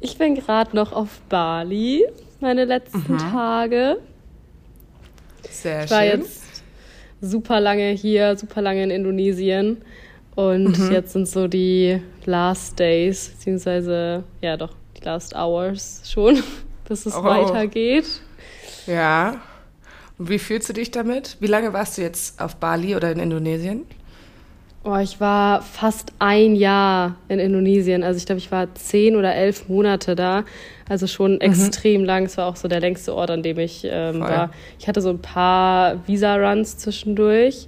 Ich bin gerade noch auf Bali, meine letzten mhm. Tage. Sehr ich war schön. jetzt super lange hier, super lange in Indonesien. Und mhm. jetzt sind so die Last Days, beziehungsweise, ja doch, die Last Hours schon, bis es oh. weitergeht. Ja. Und wie fühlst du dich damit? Wie lange warst du jetzt auf Bali oder in Indonesien? Oh, ich war fast ein Jahr in Indonesien. Also ich glaube, ich war zehn oder elf Monate da. Also schon mhm. extrem lang. Es war auch so der längste Ort, an dem ich ähm, war. Ich hatte so ein paar Visa-Runs zwischendurch.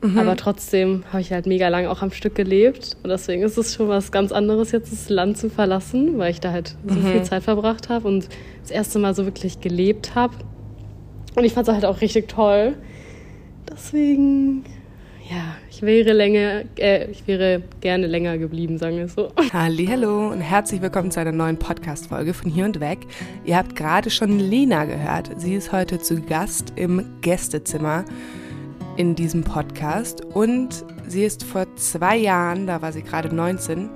Mhm. Aber trotzdem habe ich halt mega lang auch am Stück gelebt. Und deswegen ist es schon was ganz anderes, jetzt das Land zu verlassen, weil ich da halt so mhm. viel Zeit verbracht habe und das erste Mal so wirklich gelebt habe. Und ich fand es halt auch richtig toll. Deswegen, ja, ich wäre länger, äh, ich wäre gerne länger geblieben, sagen wir so. Hallo und herzlich willkommen zu einer neuen Podcast-Folge von Hier und Weg. Ihr habt gerade schon Lena gehört. Sie ist heute zu Gast im Gästezimmer in diesem Podcast und sie ist vor zwei Jahren, da war sie gerade 19,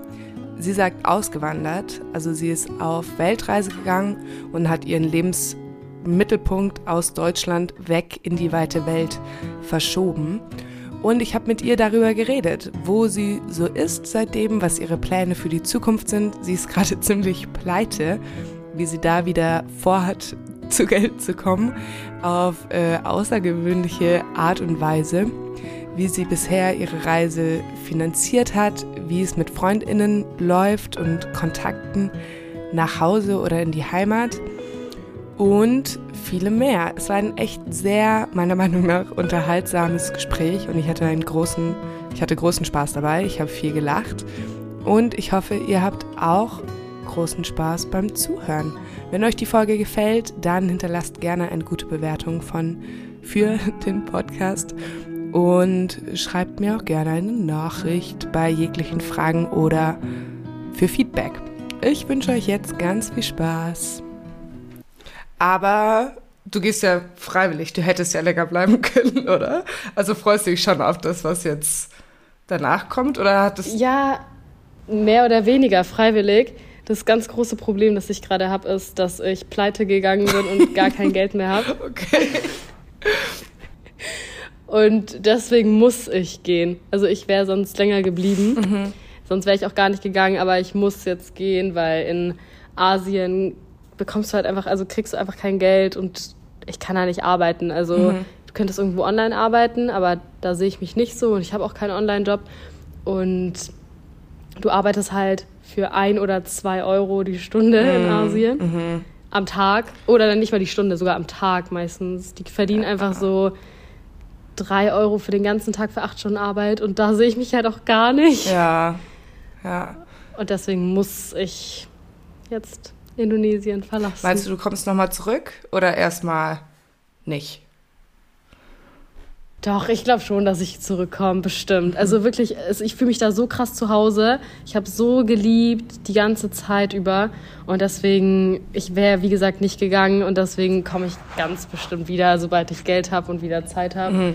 sie sagt ausgewandert, also sie ist auf Weltreise gegangen und hat ihren Lebens Mittelpunkt aus Deutschland weg in die weite Welt verschoben. Und ich habe mit ihr darüber geredet, wo sie so ist seitdem, was ihre Pläne für die Zukunft sind. Sie ist gerade ziemlich pleite, wie sie da wieder vorhat, zu Geld zu kommen, auf äh, außergewöhnliche Art und Weise, wie sie bisher ihre Reise finanziert hat, wie es mit Freundinnen läuft und Kontakten nach Hause oder in die Heimat und viele mehr. Es war ein echt sehr, meiner Meinung nach, unterhaltsames Gespräch und ich hatte einen großen, ich hatte großen Spaß dabei. Ich habe viel gelacht und ich hoffe, ihr habt auch großen Spaß beim Zuhören. Wenn euch die Folge gefällt, dann hinterlasst gerne eine gute Bewertung von für den Podcast und schreibt mir auch gerne eine Nachricht bei jeglichen Fragen oder für Feedback. Ich wünsche euch jetzt ganz viel Spaß. Aber du gehst ja freiwillig, du hättest ja länger bleiben können, oder? Also freust du dich schon auf das, was jetzt danach kommt, oder hat es. Ja, mehr oder weniger freiwillig. Das ganz große Problem, das ich gerade habe, ist, dass ich pleite gegangen bin und gar kein Geld mehr habe. Okay. Und deswegen muss ich gehen. Also ich wäre sonst länger geblieben. Mhm. Sonst wäre ich auch gar nicht gegangen, aber ich muss jetzt gehen, weil in Asien bekommst du halt einfach, also kriegst du einfach kein Geld und ich kann da nicht arbeiten. Also mhm. du könntest irgendwo online arbeiten, aber da sehe ich mich nicht so und ich habe auch keinen Online-Job. Und du arbeitest halt für ein oder zwei Euro die Stunde mhm. in Asien. Mhm. Am Tag. Oder dann nicht mal die Stunde, sogar am Tag meistens. Die verdienen einfach so drei Euro für den ganzen Tag für acht Stunden Arbeit und da sehe ich mich halt auch gar nicht. Ja. Ja. Und deswegen muss ich jetzt Indonesien verlassen. Meinst du, du kommst nochmal zurück oder erstmal nicht? Doch, ich glaube schon, dass ich zurückkomme, bestimmt. Also mhm. wirklich, ich fühle mich da so krass zu Hause. Ich habe so geliebt die ganze Zeit über. Und deswegen, ich wäre, wie gesagt, nicht gegangen. Und deswegen komme ich ganz bestimmt wieder, sobald ich Geld habe und wieder Zeit habe. Mhm.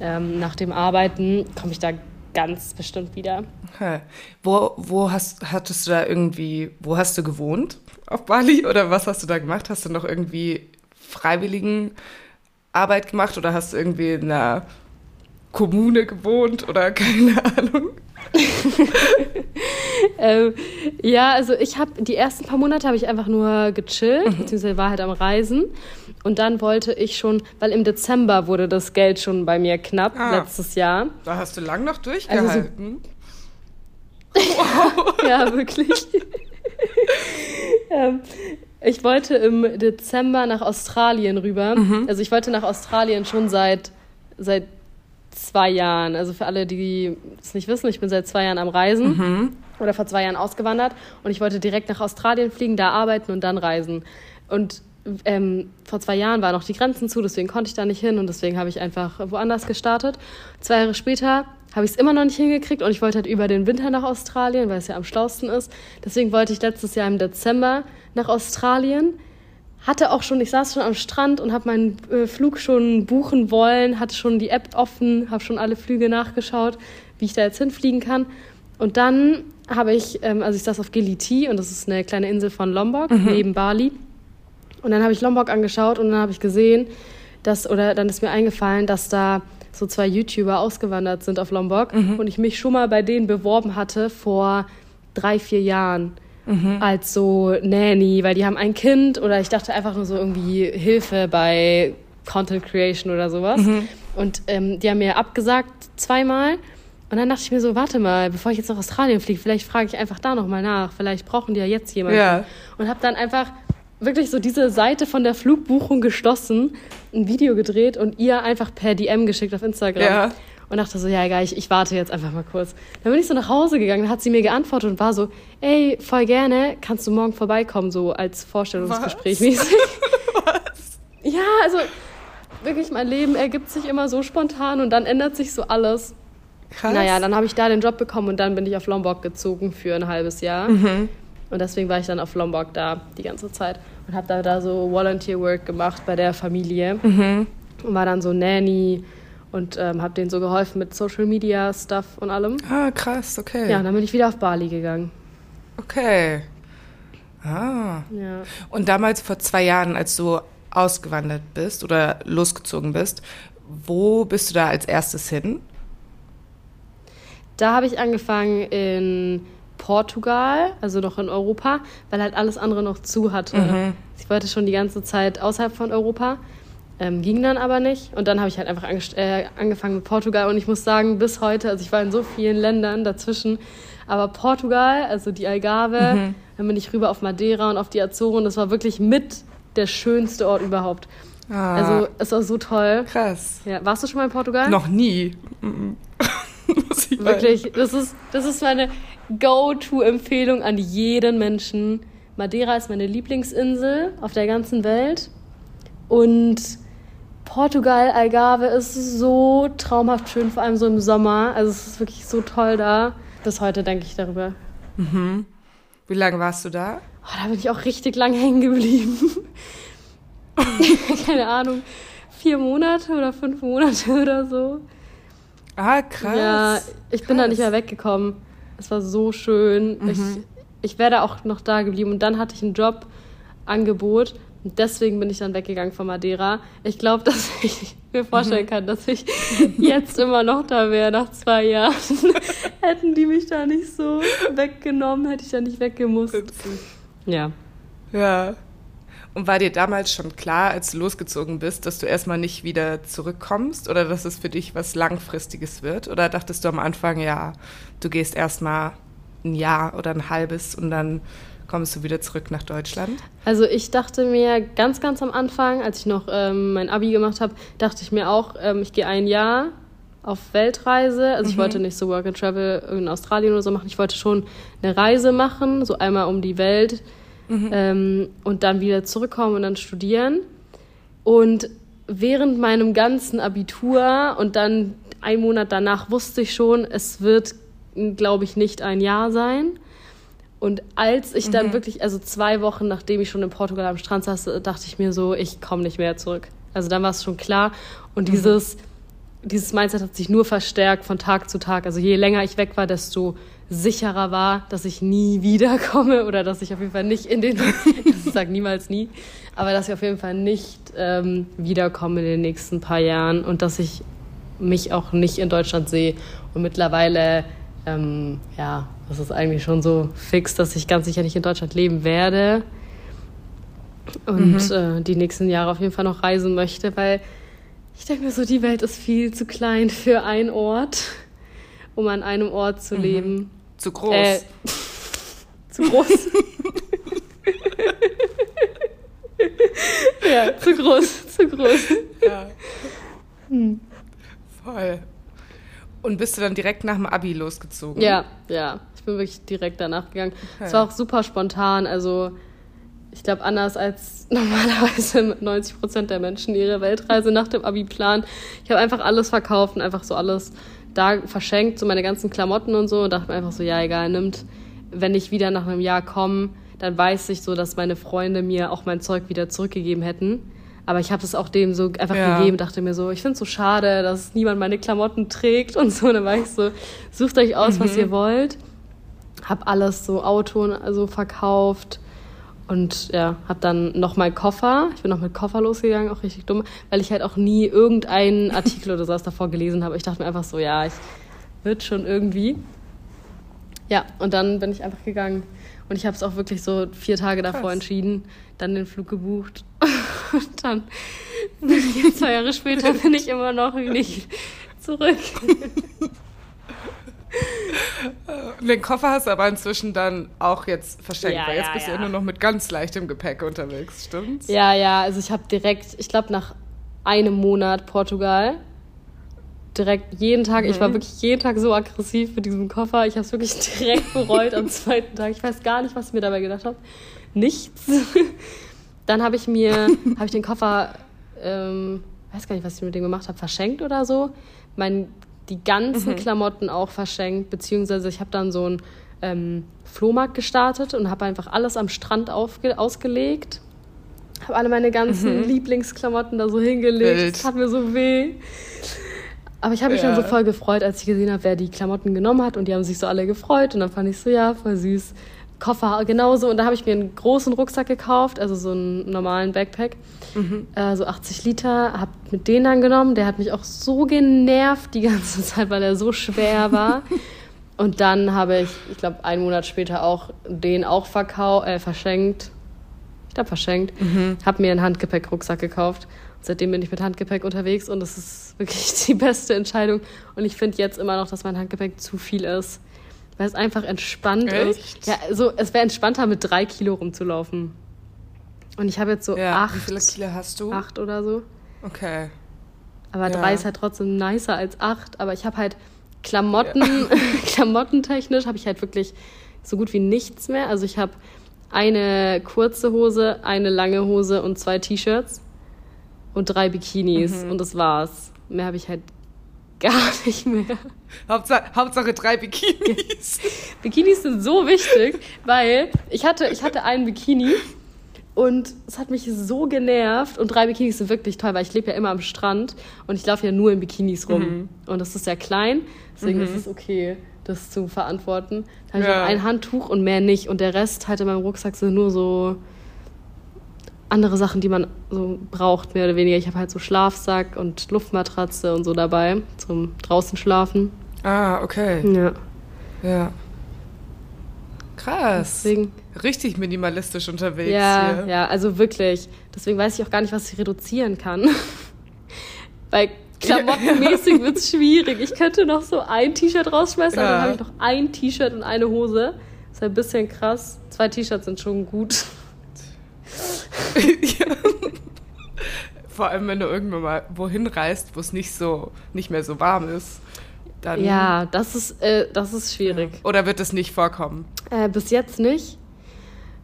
Ähm, nach dem Arbeiten komme ich da ganz bestimmt wieder. Okay. Wo, wo hast, hattest du da irgendwie, wo hast du gewohnt? Auf Bali? Oder was hast du da gemacht? Hast du noch irgendwie freiwilligen Arbeit gemacht oder hast du irgendwie in einer Kommune gewohnt oder keine Ahnung? ähm, ja, also ich habe die ersten paar Monate habe ich einfach nur gechillt, mhm. beziehungsweise war halt am Reisen. Und dann wollte ich schon, weil im Dezember wurde das Geld schon bei mir knapp ah, letztes Jahr. Da hast du lang noch durchgehalten. Also so, wow. ja, wirklich. ähm, ich wollte im Dezember nach Australien rüber. Mhm. Also ich wollte nach Australien schon seit, seit zwei Jahren. Also für alle, die es nicht wissen, ich bin seit zwei Jahren am Reisen mhm. oder vor zwei Jahren ausgewandert und ich wollte direkt nach Australien fliegen, da arbeiten und dann reisen. Und ähm, vor zwei Jahren waren noch die Grenzen zu, deswegen konnte ich da nicht hin und deswegen habe ich einfach woanders gestartet. Zwei Jahre später habe ich es immer noch nicht hingekriegt und ich wollte halt über den Winter nach Australien, weil es ja am schlausten ist. Deswegen wollte ich letztes Jahr im Dezember nach Australien. Hatte auch schon, ich saß schon am Strand und habe meinen äh, Flug schon buchen wollen, hatte schon die App offen, habe schon alle Flüge nachgeschaut, wie ich da jetzt hinfliegen kann. Und dann habe ich, ähm, also ich saß auf Gili und das ist eine kleine Insel von Lombok mhm. neben Bali. Und dann habe ich Lombok angeschaut und dann habe ich gesehen, dass, oder dann ist mir eingefallen, dass da so zwei YouTuber ausgewandert sind auf Lombok mhm. und ich mich schon mal bei denen beworben hatte vor drei, vier Jahren. Mhm. als so Nanny, weil die haben ein Kind oder ich dachte einfach nur so irgendwie Hilfe bei Content Creation oder sowas. Mhm. Und ähm, die haben mir abgesagt zweimal. Und dann dachte ich mir so, warte mal, bevor ich jetzt nach Australien fliege, vielleicht frage ich einfach da nochmal nach. Vielleicht brauchen die ja jetzt jemanden. Ja. Und habe dann einfach wirklich so diese Seite von der Flugbuchung geschlossen, ein Video gedreht und ihr einfach per DM geschickt auf Instagram. Ja. Und dachte so, ja egal, ich, ich warte jetzt einfach mal kurz. Dann bin ich so nach Hause gegangen, dann hat sie mir geantwortet und war so, ey, voll gerne, kannst du morgen vorbeikommen, so als Vorstellungsgespräch mäßig. Was? Ja, also wirklich, mein Leben ergibt sich immer so spontan und dann ändert sich so alles. Krass. Naja, dann habe ich da den Job bekommen und dann bin ich auf Lombok gezogen für ein halbes Jahr. Mhm. Und deswegen war ich dann auf Lombok da die ganze Zeit und habe da, da so Volunteer Work gemacht bei der Familie mhm. und war dann so Nanny und ähm, habe denen so geholfen mit Social Media Stuff und allem. Ah, krass, okay. Ja, und dann bin ich wieder auf Bali gegangen. Okay. Ah. Ja. Und damals vor zwei Jahren, als du ausgewandert bist oder losgezogen bist, wo bist du da als erstes hin? Da habe ich angefangen in Portugal, also noch in Europa, weil halt alles andere noch zu hatte. Mhm. Ich wollte schon die ganze Zeit außerhalb von Europa, ähm, ging dann aber nicht. Und dann habe ich halt einfach äh, angefangen mit Portugal und ich muss sagen, bis heute, also ich war in so vielen Ländern dazwischen, aber Portugal, also die Algarve, mhm. dann bin ich rüber auf Madeira und auf die Azoren, das war wirklich mit der schönste Ort überhaupt. Ah. Also es war so toll. Krass. Ja, warst du schon mal in Portugal? Noch nie. Wirklich, das ist, das ist meine Go-To-Empfehlung an jeden Menschen. Madeira ist meine Lieblingsinsel auf der ganzen Welt. Und Portugal, Algarve ist so traumhaft schön, vor allem so im Sommer. Also es ist wirklich so toll da. Bis heute denke ich darüber. Mhm. Wie lange warst du da? Oh, da bin ich auch richtig lang hängen geblieben. Keine Ahnung, vier Monate oder fünf Monate oder so. Ah, krass. Ja, ich krass. bin da nicht mehr weggekommen. Es war so schön. Mhm. Ich, ich wäre da auch noch da geblieben. Und dann hatte ich ein Jobangebot. Und deswegen bin ich dann weggegangen von Madeira. Ich glaube, dass ich mir vorstellen mhm. kann, dass ich jetzt immer noch da wäre nach zwei Jahren. Hätten die mich da nicht so weggenommen, hätte ich da nicht weggemusst. Ja. Ja. Und war dir damals schon klar, als du losgezogen bist, dass du erstmal nicht wieder zurückkommst oder dass es für dich was Langfristiges wird? Oder dachtest du am Anfang, ja, du gehst erstmal ein Jahr oder ein halbes und dann kommst du wieder zurück nach Deutschland? Also ich dachte mir ganz, ganz am Anfang, als ich noch ähm, mein Abi gemacht habe, dachte ich mir auch, ähm, ich gehe ein Jahr auf Weltreise. Also ich mhm. wollte nicht so Work and Travel in Australien oder so machen. Ich wollte schon eine Reise machen, so einmal um die Welt mhm. ähm, und dann wieder zurückkommen und dann studieren. Und während meinem ganzen Abitur und dann einen Monat danach wusste ich schon, es wird, glaube ich, nicht ein Jahr sein. Und als ich dann mhm. wirklich, also zwei Wochen nachdem ich schon in Portugal am Strand saß, dachte ich mir so, ich komme nicht mehr zurück. Also dann war es schon klar. Und mhm. dieses, dieses Mindset hat sich nur verstärkt von Tag zu Tag. Also je länger ich weg war, desto sicherer war, dass ich nie wiederkomme oder dass ich auf jeden Fall nicht in den, ich sage niemals nie, aber dass ich auf jeden Fall nicht ähm, wiederkomme in den nächsten paar Jahren und dass ich mich auch nicht in Deutschland sehe. Und mittlerweile, ähm, ja, das ist eigentlich schon so fix, dass ich ganz sicher nicht in Deutschland leben werde und mhm. äh, die nächsten Jahre auf jeden Fall noch reisen möchte, weil ich denke mir so, die Welt ist viel zu klein für einen Ort um an einem Ort zu mhm. leben. Zu groß. Äh, zu groß. ja, zu groß, zu groß. Ja. Hm. Voll. Und bist du dann direkt nach dem Abi losgezogen? Ja, ja. Ich bin wirklich direkt danach gegangen. Es war auch super spontan. Also, ich glaube, anders als normalerweise 90 Prozent der Menschen ihre Weltreise nach dem Abi planen. Ich habe einfach alles verkauft und einfach so alles da verschenkt, so meine ganzen Klamotten und so und dachte mir einfach so, ja, egal, nimmt, wenn ich wieder nach einem Jahr komme, dann weiß ich so, dass meine Freunde mir auch mein Zeug wieder zurückgegeben hätten. Aber ich habe es auch dem so einfach ja. gegeben, dachte mir so, ich finde es so schade, dass niemand meine Klamotten trägt und so. Und dann war ich so, sucht euch aus, mhm. was ihr wollt. habe alles so Auto also verkauft und ja, habe dann noch mal Koffer. Ich bin noch mit Koffer losgegangen, auch richtig dumm, weil ich halt auch nie irgendeinen Artikel oder sowas davor gelesen habe. Ich dachte mir einfach so, ja, ich wird schon irgendwie. Ja, und dann bin ich einfach gegangen. Und ich habe es auch wirklich so vier Tage davor Krass. entschieden, dann den Flug gebucht. und dann zwei Jahre später bin ich immer noch nicht zurück. Den Koffer hast du aber inzwischen dann auch jetzt verschenkt, ja, weil jetzt ja, bist ja. du nur noch mit ganz leichtem Gepäck unterwegs, stimmt's? Ja, ja, also ich habe direkt, ich glaube nach einem Monat Portugal, direkt jeden Tag, mhm. ich war mhm. wirklich jeden Tag so aggressiv mit diesem Koffer, ich habe es wirklich direkt bereut am zweiten Tag. Ich weiß gar nicht, was ich mir dabei gedacht habe. Nichts. Dann habe ich mir, habe ich den Koffer, ähm, weiß gar nicht, was ich mit dem gemacht habe, verschenkt oder so. Mein die ganzen mhm. Klamotten auch verschenkt, beziehungsweise ich habe dann so einen ähm, Flohmarkt gestartet und habe einfach alles am Strand aufge ausgelegt. Habe alle meine ganzen mhm. Lieblingsklamotten da so hingelegt. Das hat mir so weh. Aber ich habe mich ja. dann so voll gefreut, als ich gesehen habe, wer die Klamotten genommen hat. Und die haben sich so alle gefreut. Und dann fand ich so, ja, voll süß. Koffer genauso. Und da habe ich mir einen großen Rucksack gekauft, also so einen normalen Backpack, mhm. äh, so 80 Liter, habe mit den dann genommen. Der hat mich auch so genervt die ganze Zeit, weil er so schwer war. Und dann habe ich, ich glaube, einen Monat später auch den auch verkau äh, verschenkt. Ich glaube, verschenkt. Mhm. Habe mir einen Handgepäck-Rucksack gekauft. Und seitdem bin ich mit Handgepäck unterwegs und das ist wirklich die beste Entscheidung. Und ich finde jetzt immer noch, dass mein Handgepäck zu viel ist weil es einfach entspannt Echt? ist. Ja, so, es wäre entspannter, mit drei Kilo rumzulaufen. Und ich habe jetzt so ja, acht. Wie viele Kilo hast du? Acht oder so. Okay. Aber ja. drei ist halt trotzdem nicer als acht. Aber ich habe halt Klamotten, ja. klamottentechnisch habe ich halt wirklich so gut wie nichts mehr. Also ich habe eine kurze Hose, eine lange Hose und zwei T-Shirts und drei Bikinis mhm. und das war's. Mehr habe ich halt gar nicht mehr. Hauptsache, Hauptsache drei Bikinis. Bikinis sind so wichtig, weil ich hatte, ich hatte einen Bikini und es hat mich so genervt. Und drei Bikinis sind wirklich toll, weil ich lebe ja immer am Strand und ich laufe ja nur in Bikinis rum. Mhm. Und das ist ja klein, deswegen mhm. ist es okay, das zu verantworten. Da habe ich ja. ein Handtuch und mehr nicht. Und der Rest halt in meinem Rucksack sind nur so andere Sachen, die man so braucht, mehr oder weniger. Ich habe halt so Schlafsack und Luftmatratze und so dabei, zum draußen schlafen. Ah, okay. Ja. Ja. Krass. Deswegen, Richtig minimalistisch unterwegs ja, hier. Ja, also wirklich. Deswegen weiß ich auch gar nicht, was ich reduzieren kann. Weil klamottenmäßig wird es schwierig. Ich könnte noch so ein T-Shirt rausschmeißen, ja. aber dann habe ich noch ein T-Shirt und eine Hose. Das ist ein bisschen krass. Zwei T-Shirts sind schon gut. Ja. Vor allem, wenn du irgendwann mal wohin reist, wo es nicht so, nicht mehr so warm ist. Dann ja, das ist, äh, das ist schwierig. Oder wird es nicht vorkommen? Äh, bis jetzt nicht.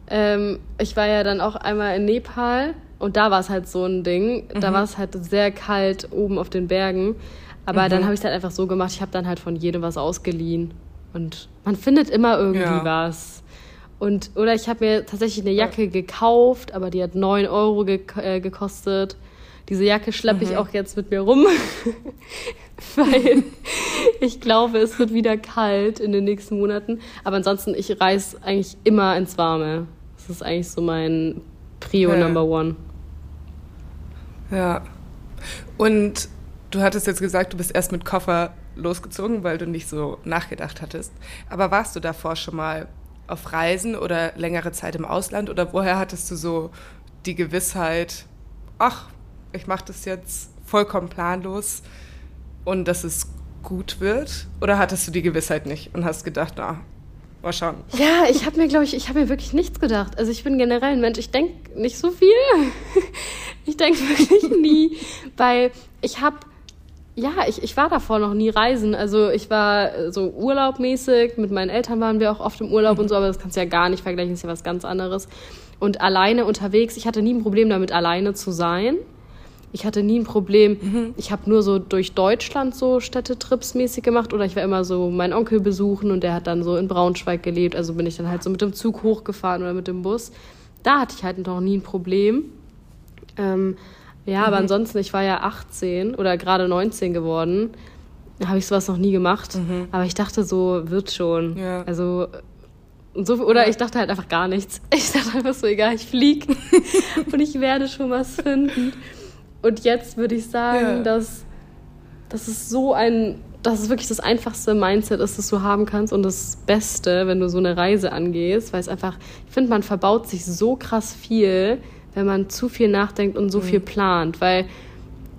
Ähm, ich war ja dann auch einmal in Nepal und da war es halt so ein Ding. Da mhm. war es halt sehr kalt oben auf den Bergen. Aber mhm. dann habe ich es halt einfach so gemacht, ich habe dann halt von jedem was ausgeliehen. Und man findet immer irgendwie ja. was. Und, oder ich habe mir tatsächlich eine Jacke gekauft, aber die hat 9 Euro ge äh, gekostet. Diese Jacke schleppe ich mhm. auch jetzt mit mir rum, weil ich glaube, es wird wieder kalt in den nächsten Monaten. Aber ansonsten, ich reise eigentlich immer ins Warme. Das ist eigentlich so mein Prio ja. Number One. Ja. Und du hattest jetzt gesagt, du bist erst mit Koffer losgezogen, weil du nicht so nachgedacht hattest. Aber warst du davor schon mal auf Reisen oder längere Zeit im Ausland? Oder woher hattest du so die Gewissheit, ach, ich mache das jetzt vollkommen planlos und dass es gut wird? Oder hattest du die Gewissheit nicht und hast gedacht, na, mal schauen? Ja, ich habe mir, glaube ich, ich habe mir wirklich nichts gedacht. Also ich bin generell ein Mensch, ich denke nicht so viel. ich denke wirklich nie, weil ich habe ja, ich, ich war davor noch nie reisen. Also ich war äh, so urlaubmäßig, mit meinen Eltern waren wir auch oft im Urlaub mhm. und so, aber das kannst du ja gar nicht vergleichen, das ist ja was ganz anderes. Und alleine unterwegs, ich hatte nie ein Problem damit, alleine zu sein. Ich hatte nie ein Problem. Mhm. Ich habe nur so durch Deutschland so Städtetrips mäßig gemacht oder ich war immer so meinen Onkel besuchen und der hat dann so in Braunschweig gelebt. Also bin ich dann halt so mit dem Zug hochgefahren oder mit dem Bus. Da hatte ich halt noch nie ein Problem. Ähm, ja, aber mhm. ansonsten, ich war ja 18 oder gerade 19 geworden. Da habe ich sowas noch nie gemacht. Mhm. Aber ich dachte so, wird schon. Ja. Also Und so, oder ich dachte halt einfach gar nichts. Ich dachte einfach so, egal, ich flieg und ich werde schon was finden. Und jetzt würde ich sagen, ja. dass das ist so ein, dass es wirklich das einfachste Mindset ist, das du haben kannst und das Beste, wenn du so eine Reise angehst, weil es einfach, ich finde, man verbaut sich so krass viel, wenn man zu viel nachdenkt und so mhm. viel plant, weil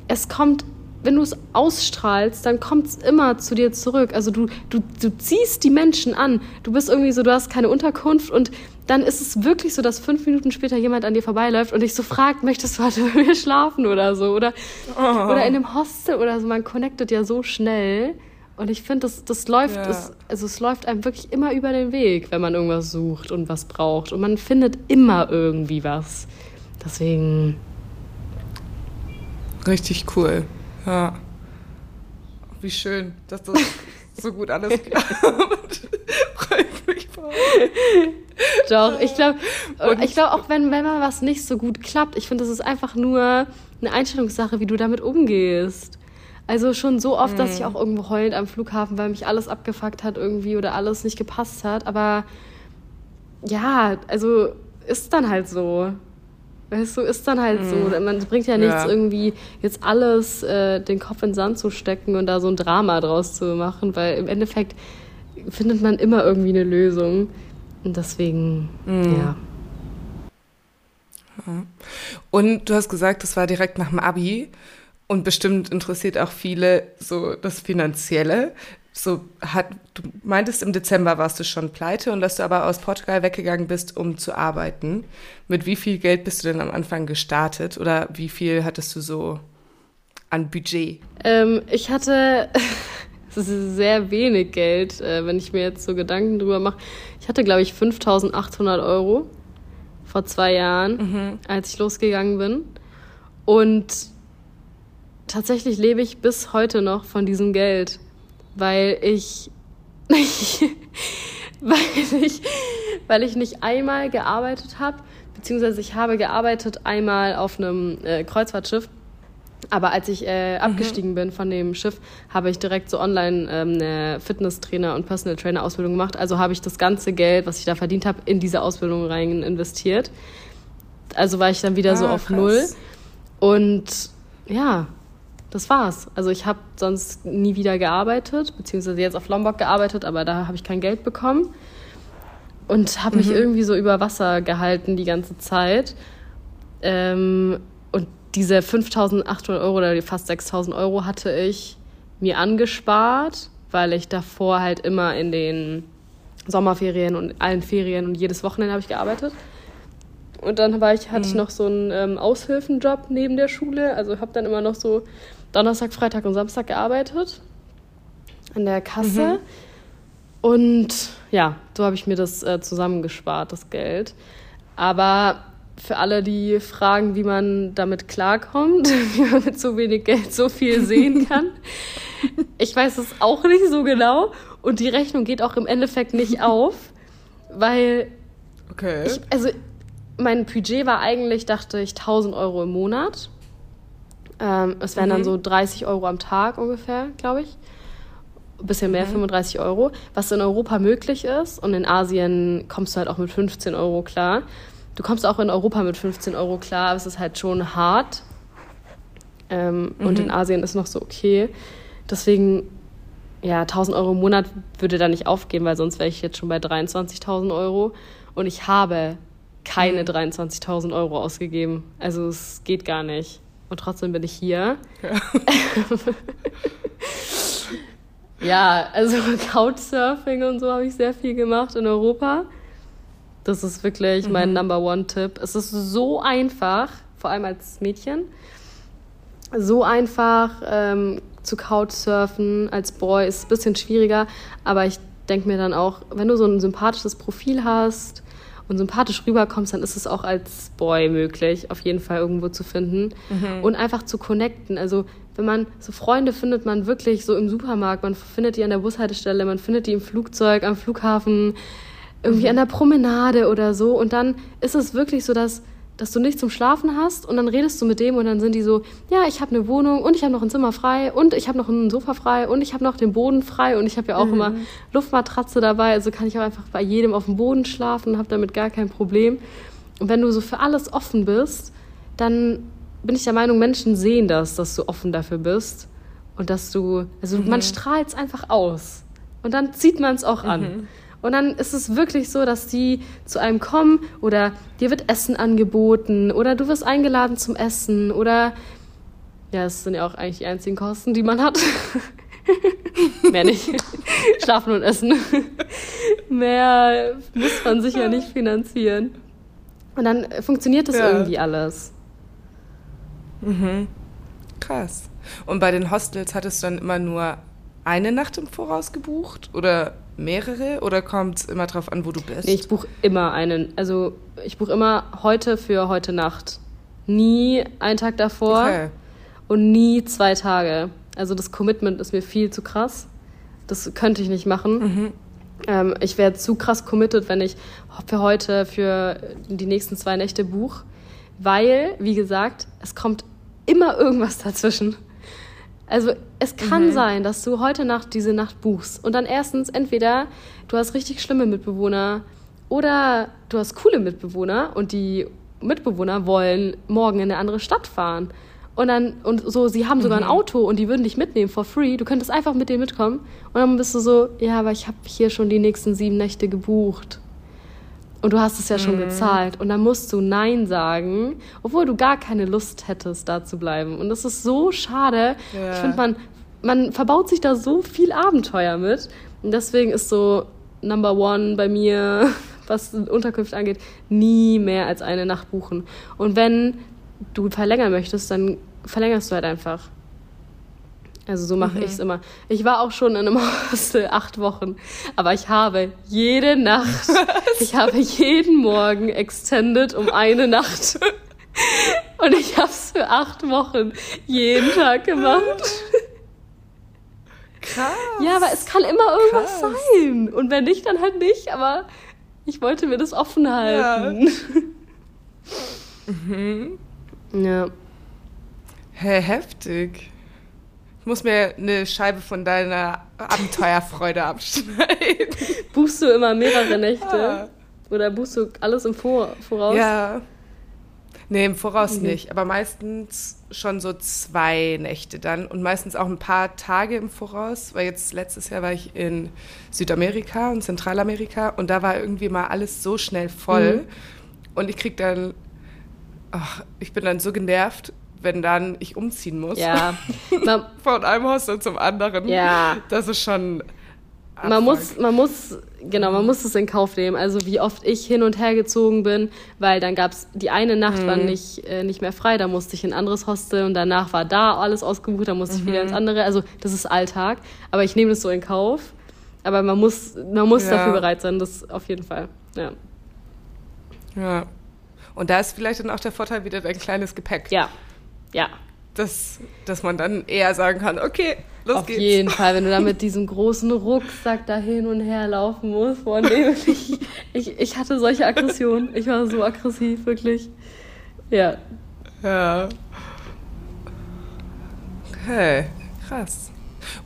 es kommt wenn du es ausstrahlst, dann kommt es immer zu dir zurück. Also du, du, du ziehst die Menschen an. Du bist irgendwie so, du hast keine Unterkunft und dann ist es wirklich so, dass fünf Minuten später jemand an dir vorbeiläuft und dich so fragt, möchtest du heute mit mir schlafen oder so? Oder, oh. oder in einem Hostel oder so. Man connectet ja so schnell. Und ich finde, das, das läuft, ja. das, also es läuft einem wirklich immer über den Weg, wenn man irgendwas sucht und was braucht. Und man findet immer irgendwie was. Deswegen. Richtig cool. Ja. Wie schön, dass das so gut alles klappt. Freut mich voll. Doch, ich glaube, ich glaube auch wenn, wenn mal was nicht so gut klappt, ich finde, das ist einfach nur eine Einstellungssache, wie du damit umgehst. Also schon so oft, dass ich mhm. auch irgendwo heulend am Flughafen, weil mich alles abgefuckt hat irgendwie oder alles nicht gepasst hat. Aber ja, also ist dann halt so. Weißt du, ist dann halt mhm. so. Man bringt ja nichts, ja. irgendwie jetzt alles äh, den Kopf in den Sand zu stecken und da so ein Drama draus zu machen, weil im Endeffekt findet man immer irgendwie eine Lösung. Und deswegen, mhm. ja. Und du hast gesagt, das war direkt nach dem Abi. Und bestimmt interessiert auch viele so das Finanzielle so hat, du meintest, im Dezember warst du schon pleite und dass du aber aus Portugal weggegangen bist, um zu arbeiten. Mit wie viel Geld bist du denn am Anfang gestartet oder wie viel hattest du so an Budget? Ähm, ich hatte sehr wenig Geld, äh, wenn ich mir jetzt so Gedanken drüber mache. Ich hatte, glaube ich, 5800 Euro vor zwei Jahren, mhm. als ich losgegangen bin. Und tatsächlich lebe ich bis heute noch von diesem Geld weil ich, weil ich, weil ich nicht einmal gearbeitet habe, beziehungsweise ich habe gearbeitet einmal auf einem äh, Kreuzfahrtschiff. Aber als ich äh, mhm. abgestiegen mhm. bin von dem Schiff, habe ich direkt so online ähm, eine Fitnesstrainer und Personal Trainer Ausbildung gemacht. Also habe ich das ganze Geld, was ich da verdient habe, in diese Ausbildung rein investiert. Also war ich dann wieder ah, so auf krass. Null. Und ja, das war's. Also ich habe sonst nie wieder gearbeitet, beziehungsweise jetzt auf Lombok gearbeitet, aber da habe ich kein Geld bekommen und habe mich mhm. irgendwie so über Wasser gehalten die ganze Zeit. Ähm, und diese 5.800 Euro oder fast 6.000 Euro hatte ich mir angespart, weil ich davor halt immer in den Sommerferien und allen Ferien und jedes Wochenende habe ich gearbeitet. Und dann war ich, hatte ich mhm. noch so einen ähm, Aushilfenjob neben der Schule. Also habe dann immer noch so Donnerstag, Freitag und Samstag gearbeitet an der Kasse. Mhm. Und ja, so habe ich mir das äh, zusammengespart, das Geld. Aber für alle, die fragen, wie man damit klarkommt, wie man mit so wenig Geld so viel sehen kann, ich weiß es auch nicht so genau. Und die Rechnung geht auch im Endeffekt nicht auf, weil okay. ich, also mein Budget war eigentlich, dachte ich, 1000 Euro im Monat. Ähm, es wären mhm. dann so 30 Euro am Tag ungefähr, glaube ich. Ein bisschen mehr, mhm. 35 Euro. Was in Europa möglich ist. Und in Asien kommst du halt auch mit 15 Euro klar. Du kommst auch in Europa mit 15 Euro klar, aber es ist halt schon hart. Ähm, mhm. Und in Asien ist noch so okay. Deswegen, ja, 1000 Euro im Monat würde da nicht aufgehen, weil sonst wäre ich jetzt schon bei 23.000 Euro. Und ich habe keine 23.000 mhm. Euro ausgegeben. Also es geht gar nicht und trotzdem bin ich hier. Ja, ja also Couchsurfing und so habe ich sehr viel gemacht in Europa. Das ist wirklich mhm. mein Number One-Tipp. Es ist so einfach, vor allem als Mädchen, so einfach ähm, zu Couchsurfen. Als Boy ist es ein bisschen schwieriger, aber ich denke mir dann auch, wenn du so ein sympathisches Profil hast, und sympathisch rüberkommst, dann ist es auch als Boy möglich, auf jeden Fall irgendwo zu finden. Mhm. Und einfach zu connecten. Also wenn man so Freunde findet man wirklich so im Supermarkt, man findet die an der Bushaltestelle, man findet die im Flugzeug, am Flughafen, irgendwie mhm. an der Promenade oder so. Und dann ist es wirklich so, dass, dass du nichts zum Schlafen hast und dann redest du mit dem und dann sind die so, ja, ich habe eine Wohnung und ich habe noch ein Zimmer frei und ich habe noch ein Sofa frei und ich habe noch den Boden frei und ich habe ja auch mhm. immer Luftmatratze dabei, also kann ich auch einfach bei jedem auf dem Boden schlafen und habe damit gar kein Problem. Und wenn du so für alles offen bist, dann bin ich der Meinung, Menschen sehen das, dass du offen dafür bist und dass du, also mhm. man strahlt es einfach aus und dann zieht man es auch an. Und dann ist es wirklich so, dass die zu einem kommen oder dir wird Essen angeboten oder du wirst eingeladen zum Essen oder ja, das sind ja auch eigentlich die einzigen Kosten, die man hat. Mehr nicht. Schlafen und Essen. Mehr muss man sicher nicht finanzieren. Und dann funktioniert das ja. irgendwie alles. Mhm. Krass. Und bei den Hostels hattest du dann immer nur eine Nacht im Voraus gebucht? Oder mehrere oder kommt es immer drauf an, wo du bist? Nee, ich buche immer einen. Also ich buche immer heute für heute Nacht. Nie einen Tag davor okay. und nie zwei Tage. Also das Commitment ist mir viel zu krass. Das könnte ich nicht machen. Mhm. Ähm, ich wäre zu krass committed, wenn ich für heute, für die nächsten zwei Nächte buche. Weil, wie gesagt, es kommt immer irgendwas dazwischen. Also es kann mhm. sein, dass du heute Nacht diese Nacht buchst und dann erstens entweder du hast richtig schlimme Mitbewohner oder du hast coole Mitbewohner und die Mitbewohner wollen morgen in eine andere Stadt fahren. Und dann, und so, sie haben sogar mhm. ein Auto und die würden dich mitnehmen for free. Du könntest einfach mit denen mitkommen. Und dann bist du so, ja, aber ich habe hier schon die nächsten sieben Nächte gebucht und du hast es ja schon mhm. gezahlt und dann musst du Nein sagen, obwohl du gar keine Lust hättest, da zu bleiben. Und das ist so schade. Ja. Ich finde, man, man verbaut sich da so viel Abenteuer mit. Und deswegen ist so Number One bei mir, was Unterkünfte angeht, nie mehr als eine Nacht buchen. Und wenn du verlängern möchtest, dann verlängerst du halt einfach. Also so mache mhm. ich es immer. Ich war auch schon in einem Hostel acht Wochen, aber ich habe jede Nacht, ich habe jeden Morgen extended um eine Nacht. Und ich habe es für acht Wochen jeden Tag gemacht. Krass. Ja, aber es kann immer irgendwas Krass. sein. Und wenn nicht, dann halt nicht. Aber ich wollte mir das offen halten. Ja. mhm. ja. Hä, heftig. Ich muss mir eine Scheibe von deiner Abenteuerfreude abschneiden. Buchst du immer mehrere Nächte? Ja. Oder buchst du alles im Vor Voraus? Ja. Nee, im Voraus mhm. nicht. Aber meistens schon so zwei Nächte dann. Und meistens auch ein paar Tage im Voraus. Weil jetzt letztes Jahr war ich in Südamerika und Zentralamerika. Und da war irgendwie mal alles so schnell voll. Mhm. Und ich krieg dann ach, ich bin dann so genervt, wenn dann ich umziehen muss. Ja. Von einem Hostel zum anderen. Ja. Das ist schon. Man muss, man muss, genau, man muss es in Kauf nehmen. Also wie oft ich hin und her gezogen bin, weil dann gab es die eine Nacht mhm. war nicht, äh, nicht mehr frei, da musste ich in ein anderes Hostel und danach war da alles ausgebucht, da musste mhm. ich wieder mhm. ins andere. Also das ist Alltag, aber ich nehme das so in Kauf. Aber man muss, man muss ja. dafür bereit sein, das auf jeden Fall. Ja. Ja. Und da ist vielleicht dann auch der Vorteil wieder dein kleines Gepäck. Ja, ja. Das, dass man dann eher sagen kann, okay, los Auf geht's. Auf jeden Fall, wenn du da mit diesem großen Rucksack da hin und her laufen musst, boah, nee, ich, ich, ich hatte solche Aggressionen. Ich war so aggressiv, wirklich. Ja. Ja. Okay, krass.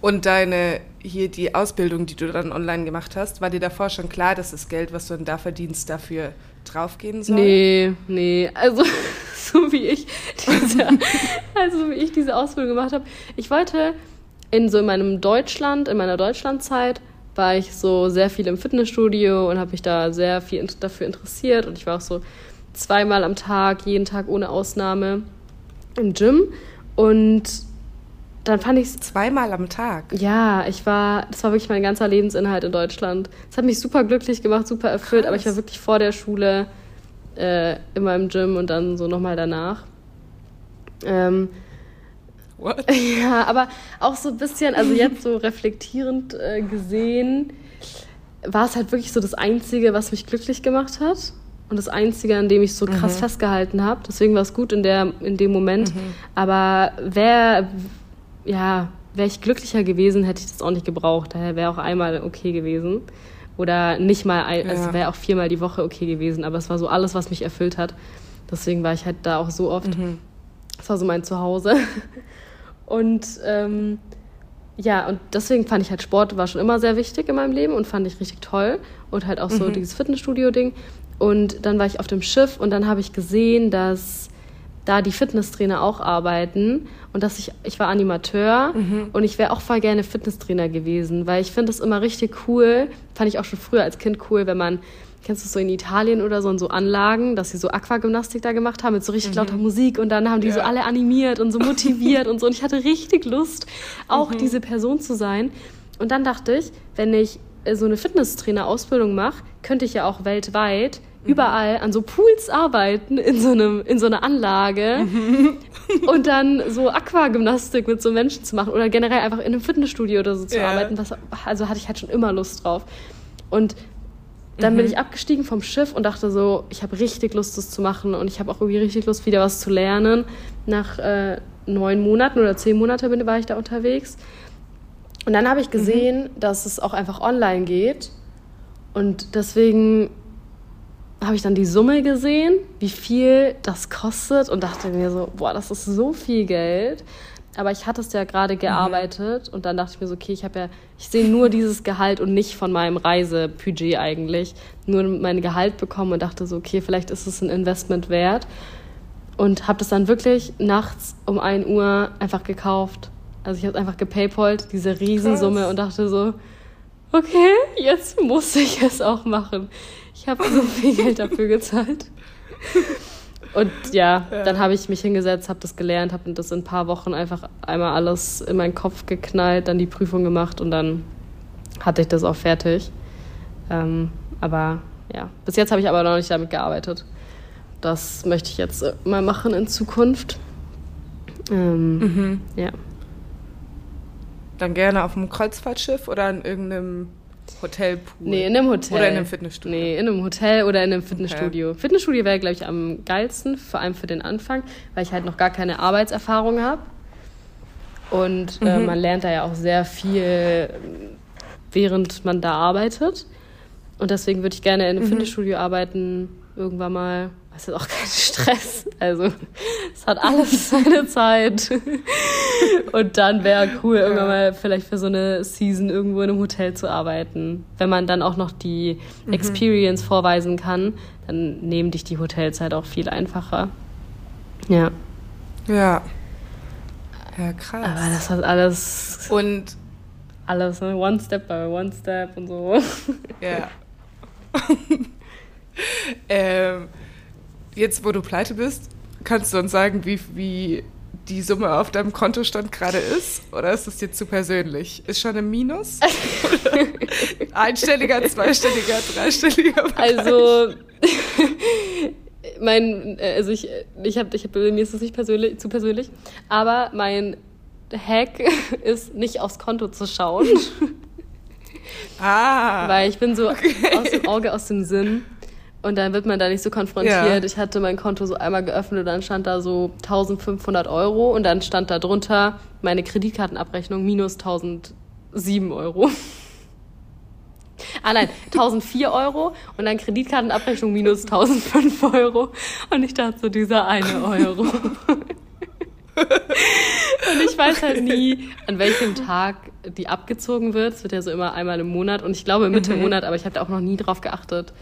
Und deine, hier die Ausbildung, die du dann online gemacht hast, war dir davor schon klar, dass das Geld, was du dann da verdienst, dafür draufgehen soll? Nee, nee. Also so wie ich diese, also wie ich diese Ausbildung gemacht habe. Ich wollte in so in meinem Deutschland, in meiner Deutschlandzeit, war ich so sehr viel im Fitnessstudio und habe mich da sehr viel dafür interessiert und ich war auch so zweimal am Tag, jeden Tag ohne Ausnahme im Gym und dann fand ich es zweimal am Tag. Ja, ich war, das war wirklich mein ganzer Lebensinhalt in Deutschland. Es hat mich super glücklich gemacht, super erfüllt, Krass. aber ich war wirklich vor der Schule äh, immer im Gym und dann so nochmal danach. Ähm, What? Ja, aber auch so ein bisschen, also jetzt so reflektierend äh, gesehen, war es halt wirklich so das Einzige, was mich glücklich gemacht hat. Und das Einzige, an dem ich so krass mhm. festgehalten habe. Deswegen war es gut in, der, in dem Moment. Mhm. Aber wäre, ja, wäre ich glücklicher gewesen, hätte ich das auch nicht gebraucht. Daher wäre auch einmal okay gewesen. Oder nicht mal, ein, es wäre auch viermal die Woche okay gewesen, aber es war so alles, was mich erfüllt hat. Deswegen war ich halt da auch so oft. Mhm. Das war so mein Zuhause. Und ähm, ja, und deswegen fand ich halt Sport war schon immer sehr wichtig in meinem Leben und fand ich richtig toll. Und halt auch so mhm. dieses Fitnessstudio-Ding. Und dann war ich auf dem Schiff und dann habe ich gesehen, dass da die Fitnesstrainer auch arbeiten und dass ich, ich war Animateur mhm. und ich wäre auch voll gerne Fitnesstrainer gewesen, weil ich finde es immer richtig cool, fand ich auch schon früher als Kind cool, wenn man, kennst du so in Italien oder so, in so Anlagen, dass sie so Aquagymnastik da gemacht haben mit so richtig mhm. lauter Musik und dann haben die ja. so alle animiert und so motiviert und so und ich hatte richtig Lust, auch mhm. diese Person zu sein. Und dann dachte ich, wenn ich äh, so eine Fitnesstrainer-Ausbildung mache, könnte ich ja auch weltweit mhm. überall an so Pools arbeiten in so einem in so einer Anlage mhm. und dann so Aquagymnastik mit so Menschen zu machen oder generell einfach in einem Fitnessstudio oder so zu ja. arbeiten. Was, also hatte ich halt schon immer Lust drauf. Und dann mhm. bin ich abgestiegen vom Schiff und dachte so, ich habe richtig Lust, das zu machen und ich habe auch irgendwie richtig Lust, wieder was zu lernen. Nach äh, neun Monaten oder zehn Monaten war ich da unterwegs. Und dann habe ich gesehen, mhm. dass es auch einfach online geht. Und deswegen habe ich dann die Summe gesehen, wie viel das kostet und dachte mir so, boah, das ist so viel Geld. Aber ich hatte es ja gerade mhm. gearbeitet mhm. und dann dachte ich mir so, okay, ich habe ja, ich sehe nur dieses Gehalt und nicht von meinem Reisebudget eigentlich, nur mein Gehalt bekommen und dachte so, okay, vielleicht ist es ein Investment wert. Und habe das dann wirklich nachts um 1 Uhr einfach gekauft also ich habe einfach gepaypalt, diese Riesensumme Krass. und dachte so, okay, jetzt muss ich es auch machen. Ich habe so viel Geld dafür gezahlt. Und ja, ja. dann habe ich mich hingesetzt, habe das gelernt, habe das in ein paar Wochen einfach einmal alles in meinen Kopf geknallt, dann die Prüfung gemacht und dann hatte ich das auch fertig. Ähm, aber ja, bis jetzt habe ich aber noch nicht damit gearbeitet. Das möchte ich jetzt mal machen in Zukunft. Ähm, mhm. Ja. Dann gerne auf einem Kreuzfahrtschiff oder in irgendeinem Hotelpool? Nee, in einem Hotel. Oder in einem Fitnessstudio? Nee, in einem Hotel oder in einem Fitnessstudio. Okay. Fitnessstudio wäre, glaube ich, am geilsten, vor allem für den Anfang, weil ich halt noch gar keine Arbeitserfahrung habe. Und äh, mhm. man lernt da ja auch sehr viel, während man da arbeitet. Und deswegen würde ich gerne in einem mhm. Fitnessstudio arbeiten, irgendwann mal es ist auch kein Stress. Also es hat alles seine Zeit. Und dann wäre cool, irgendwann mal vielleicht für so eine Season irgendwo in einem Hotel zu arbeiten. Wenn man dann auch noch die mhm. Experience mhm. vorweisen kann, dann nehmen dich die Hotels halt auch viel einfacher. Ja. Ja. Ja, krass. Aber das hat alles. Und. Alles, ne? One Step by One Step und so. Ja. ähm jetzt, wo du pleite bist, kannst du uns sagen, wie, wie die Summe auf deinem Kontostand gerade ist? Oder ist das jetzt zu persönlich? Ist schon im Minus? Einstelliger, zweistelliger, dreistelliger? Bereich? Also, mein, also ich, ich habe, ich hab, mir ist das nicht persönlich, zu persönlich, aber mein Hack ist, nicht aufs Konto zu schauen. Ah. Weil ich bin so okay. aus dem Auge, aus dem Sinn. Und dann wird man da nicht so konfrontiert. Ja. Ich hatte mein Konto so einmal geöffnet und dann stand da so 1500 Euro und dann stand da drunter meine Kreditkartenabrechnung minus 1007 Euro. ah nein, 1004 Euro und dann Kreditkartenabrechnung minus 1005 Euro. Und ich dachte so, dieser eine Euro. und ich weiß halt nie, an welchem Tag die abgezogen wird. Es wird ja so immer einmal im Monat und ich glaube Mitte mhm. Monat, aber ich habe da auch noch nie drauf geachtet.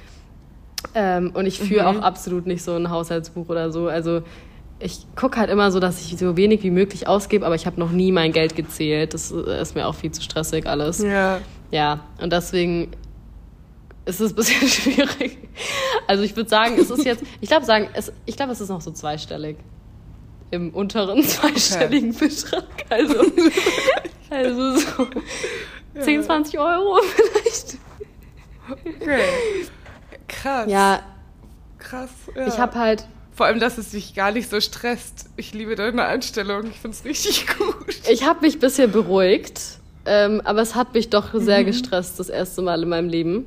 Ähm, und ich führe mhm. auch absolut nicht so ein Haushaltsbuch oder so. Also ich gucke halt immer so, dass ich so wenig wie möglich ausgebe, aber ich habe noch nie mein Geld gezählt. Das ist mir auch viel zu stressig alles. Ja. Ja, und deswegen ist es ein bisschen schwierig. Also ich würde sagen, es ist jetzt, ich glaube sagen, es, ich glaube, es ist noch so zweistellig. Im unteren zweistelligen okay. Betrag. Also, also so ja. 10, 20 Euro vielleicht. Okay. Krass. Ja. Krass. Ja. Ich habe halt. Vor allem, dass es dich gar nicht so stresst. Ich liebe deine Einstellung. Ich finde es richtig gut. Ich habe mich ein bisschen beruhigt, ähm, aber es hat mich doch sehr mhm. gestresst, das erste Mal in meinem Leben.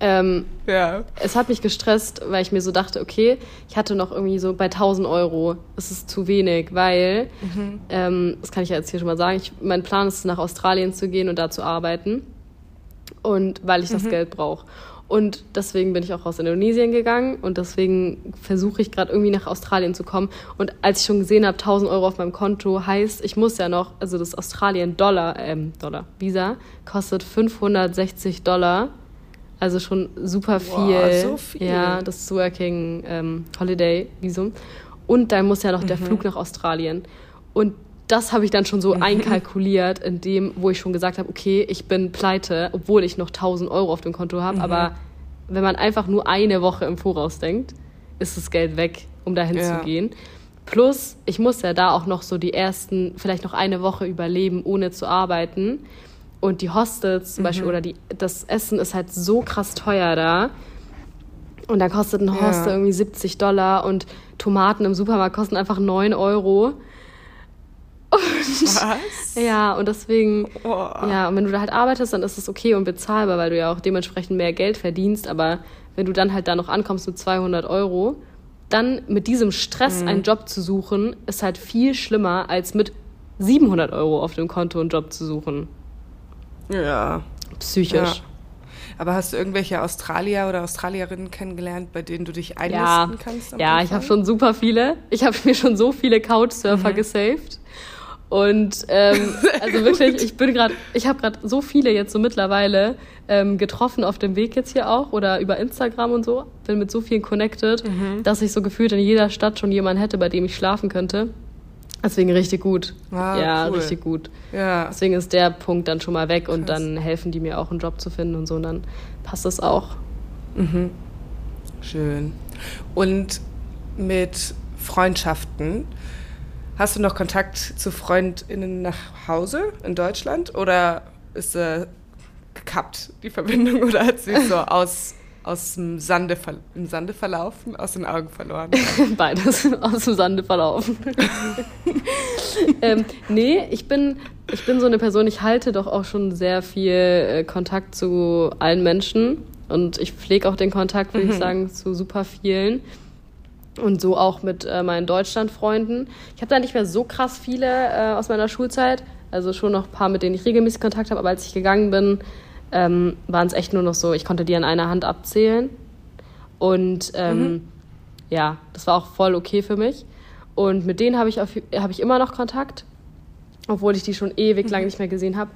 Ähm, ja. Es hat mich gestresst, weil ich mir so dachte, okay, ich hatte noch irgendwie so bei 1000 Euro, das ist zu wenig, weil, mhm. ähm, das kann ich ja jetzt hier schon mal sagen, ich, mein Plan ist, nach Australien zu gehen und da zu arbeiten. Und weil ich das mhm. Geld brauche. Und deswegen bin ich auch aus Indonesien gegangen und deswegen versuche ich gerade irgendwie nach Australien zu kommen. Und als ich schon gesehen habe, 1000 Euro auf meinem Konto heißt, ich muss ja noch, also das Australien-Dollar, ähm, Dollar, Visa kostet 560 Dollar. Also schon super viel. Wow, so viel. Ja, das Working ähm, Holiday Visum. Und dann muss ja noch mhm. der Flug nach Australien. Und das habe ich dann schon so mhm. einkalkuliert, in dem, wo ich schon gesagt habe, okay, ich bin pleite, obwohl ich noch 1000 Euro auf dem Konto habe. Mhm. Aber wenn man einfach nur eine Woche im Voraus denkt, ist das Geld weg, um dahin ja. zu gehen. Plus, ich muss ja da auch noch so die ersten, vielleicht noch eine Woche überleben, ohne zu arbeiten. Und die Hostels zum mhm. Beispiel oder die, das Essen ist halt so krass teuer da. Und da kostet ein Hostel ja. irgendwie 70 Dollar und Tomaten im Supermarkt kosten einfach 9 Euro. Und, Was? Ja, und deswegen, oh. ja, und wenn du da halt arbeitest, dann ist es okay und bezahlbar, weil du ja auch dementsprechend mehr Geld verdienst. Aber wenn du dann halt da noch ankommst mit 200 Euro, dann mit diesem Stress mhm. einen Job zu suchen, ist halt viel schlimmer, als mit 700 Euro auf dem Konto einen Job zu suchen. Ja. Psychisch. Ja. Aber hast du irgendwelche Australier oder Australierinnen kennengelernt, bei denen du dich einlisten ja. kannst? Ja, ich habe schon super viele. Ich habe mir schon so viele Couchsurfer mhm. gesaved. Und ähm, also wirklich, ich bin gerade, ich habe gerade so viele jetzt so mittlerweile ähm, getroffen auf dem Weg jetzt hier auch oder über Instagram und so. Bin mit so vielen connected, mhm. dass ich so gefühlt in jeder Stadt schon jemanden hätte, bei dem ich schlafen könnte. Deswegen richtig gut. Ah, ja, cool. richtig gut. Ja. Deswegen ist der Punkt dann schon mal weg Krass. und dann helfen die mir auch einen Job zu finden und so und dann passt das auch. Mhm. Schön. Und mit Freundschaften, hast du noch Kontakt zu FreundInnen nach Hause in Deutschland oder ist äh, gekappt, die Verbindung, oder hat sie so aus aus dem Sande, im Sande verlaufen, aus den Augen verloren? Beides, aus dem Sande verlaufen. ähm, nee, ich bin, ich bin so eine Person, ich halte doch auch schon sehr viel äh, Kontakt zu allen Menschen und ich pflege auch den Kontakt, würde mhm. ich sagen, zu super vielen. Und so auch mit äh, meinen Deutschlandfreunden. Ich habe da nicht mehr so krass viele äh, aus meiner Schulzeit. Also schon noch ein paar, mit denen ich regelmäßig Kontakt habe. Aber als ich gegangen bin, ähm, waren es echt nur noch so, ich konnte die an einer Hand abzählen. Und ähm, mhm. ja, das war auch voll okay für mich. Und mit denen habe ich, hab ich immer noch Kontakt, obwohl ich die schon ewig mhm. lang nicht mehr gesehen habe.